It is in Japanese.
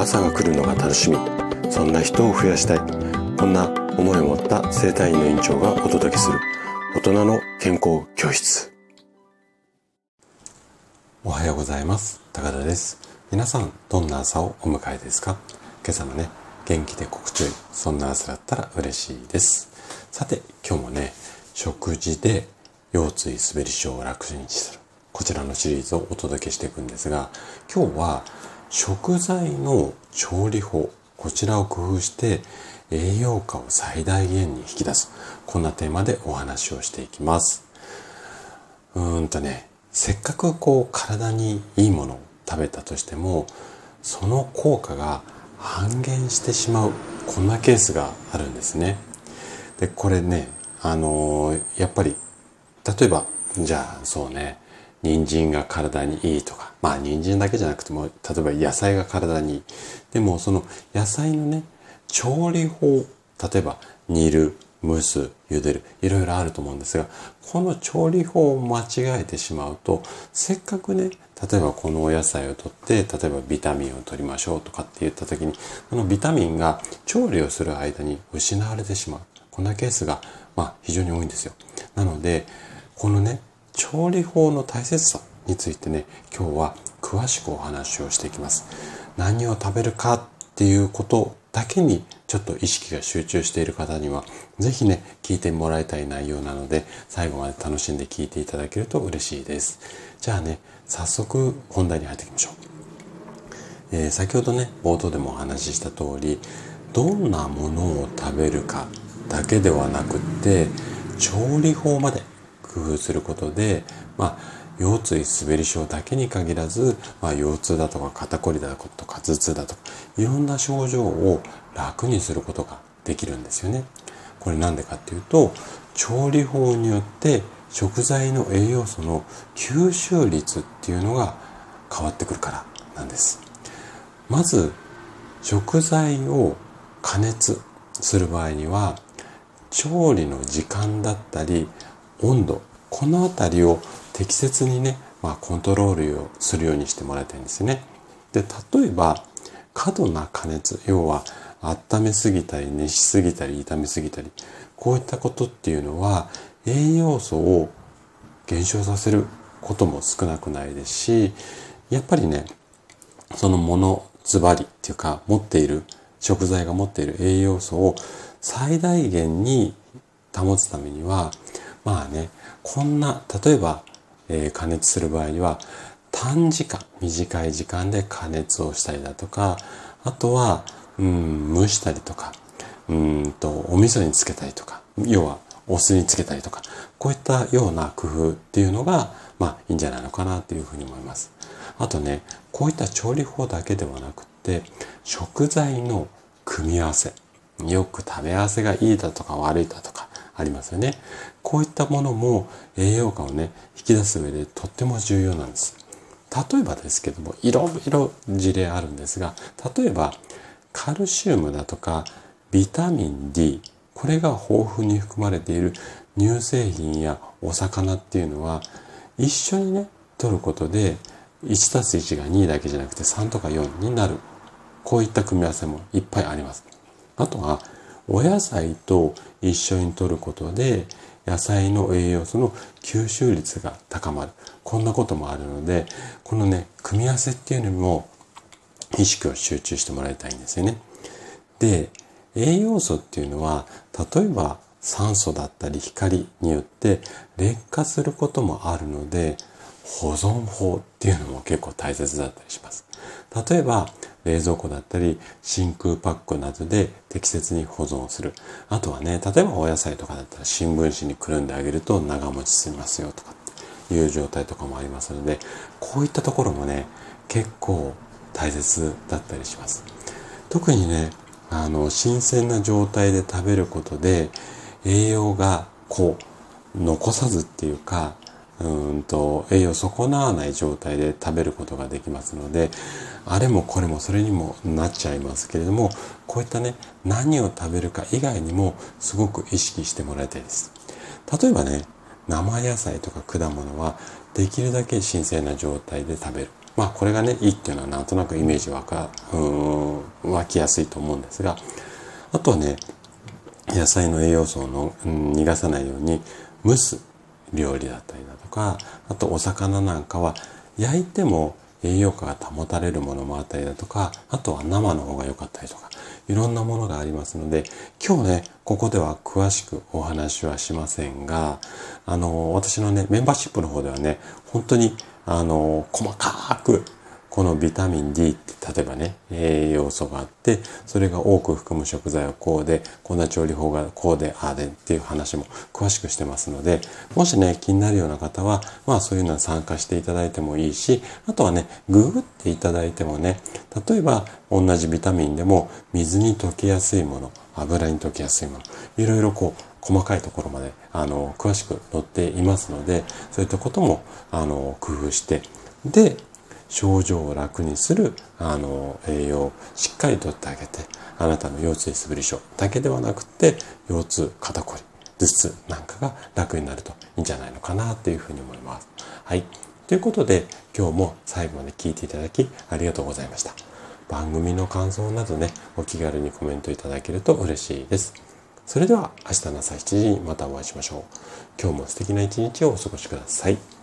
朝が来るのが楽しみ。そんな人を増やしたい。こんな思いを持った生体院の院長がお届けする。大人の健康教室。おはようございます。高田です。皆さんどんな朝をお迎えですか？今朝もね元気で心地よいそんな朝だったら嬉しいです。さて今日もね食事で腰椎滑り症を楽にする。こちらのシリーズをお届けしていくんですが今日は食材の調理法こちらを工夫して栄養価を最大限に引き出す。こんなテーマでお話をしていきます。うーんとねせっかくこう体にいいものを食べたとしてもその効果が半減してしまうこんなケースがあるんですね。でこれねあのー、やっぱり例えばじゃあそうね人参が体にいいとか。まあ人参だけじゃなくても例えば野菜が体にいい。でもその野菜のね調理法例えば煮る蒸す茹でるいろいろあると思うんですがこの調理法を間違えてしまうとせっかくね例えばこのお野菜をとって例えばビタミンを取りましょうとかって言った時にこのビタミンが調理をする間に失われてしまう。こんなケースがまあ非常に多いんですよ。なのでこのね調理法の大切さについてね今日は詳しくお話をしていきます。何を食べるかっていうことだけにちょっと意識が集中している方には是非ね聞いてもらいたい内容なので最後まで楽しんで聞いていただけると嬉しいです。じゃあね早速本題に入っていきましょう、えー、先ほどね冒頭でもお話しした通りどんなものを食べるかだけではなくって調理法まで工夫することで、まあ、腰椎滑り症だけに限らず、まあ、腰痛だとか肩こりだとか頭痛だとかいろんな症状を楽にすることができるんですよね。これなんでかっていうと調理法によって食材の栄養素の吸収率っていうのが変わってくるからなんです。まず食材を加熱する場合には調理の時間だったり温度この辺りを適切にね、まあ、コントロールをするようにしてもらいたいんですね。で例えば過度な加熱要は温めすぎたり熱しすぎたり炒めすぎたりこういったことっていうのは栄養素を減少させることも少なくないですしやっぱりねそのものズバリっていうか持っている食材が持っている栄養素を最大限に保つためにはまあねこんな例えば、えー、加熱する場合には短時間短い時間で加熱をしたりだとかあとはうん蒸したりとかうんとお味噌につけたりとか要はお酢につけたりとかこういったような工夫っていうのがまあいいんじゃないのかなというふうに思います。あとねこういった調理法だけではなくって食材の組み合わせよく食べ合わせがいいだとか悪いだとかありますよね。こういったものも栄養価をね、引き出す上でとっても重要なんです。例えばですけども、いろいろ事例あるんですが、例えばカルシウムだとかビタミン D、これが豊富に含まれている乳製品やお魚っていうのは一緒にね、取ることで1たす1が2だけじゃなくて3とか4になる。こういった組み合わせもいっぱいあります。あとはお野菜と一緒に摂ることで野菜の栄養素の吸収率が高まるこんなこともあるのでこのね組み合わせっていうのも意識を集中してもらいたいんですよね。で栄養素っていうのは例えば酸素だったり光によって劣化することもあるので保存法っていうのも結構大切だったりします。例えば冷蔵庫だったり真空パックなどで適切に保存する。あとはね、例えばお野菜とかだったら新聞紙にくるんであげると長持ちしますよとかっていう状態とかもありますので、こういったところもね、結構大切だったりします。特にね、あの、新鮮な状態で食べることで栄養がこう残さずっていうかうんと栄養損なわない状態で食べることができますのであれもこれもそれにもなっちゃいますけれどもこういったね何を食べるか以外にもすごく意識してもらいたいです。例えばね生野菜とか果物はできるだけ新鮮な状態で食べる。まあこれがね、いいっていうのはなんとなくイメージ湧か、うん、湧きやすいと思うんですが、あとはね、野菜の栄養素をの、うん、逃がさないように蒸す料理だったりだか、あとお魚なんかは焼いても栄養価が保たれるものもあったりだとか、あとは生の方が良かったりとか、いろんなものがありますので、今日ね、ここでは詳しくお話はしませんが、あの、私のね、メンバーシップの方ではね、本当に、あの、細かくこのビタミン D って例えばね、栄養素があって、それが多く含む食材はこうで、こんな調理法がこうで、ああでっていう話も詳しくしてますので、もしね、気になるような方は、まあそういうのは参加していただいてもいいし、あとはね、ググっていただいてもね、例えば同じビタミンでも水に溶けやすいもの、油に溶けやすいもの、いろいろこう、細かいところまで、あの、詳しく載っていますので、そういったことも、あの、工夫して、で、症状を楽にするあの栄養をしっかりとってあげてあなたの腰椎素振り症だけではなくて腰痛肩こり頭痛なんかが楽になるといいんじゃないのかなというふうに思います。はい。ということで今日も最後まで聞いていただきありがとうございました。番組の感想などね、お気軽にコメントいただけると嬉しいです。それでは明日の朝7時にまたお会いしましょう。今日も素敵な一日をお過ごしください。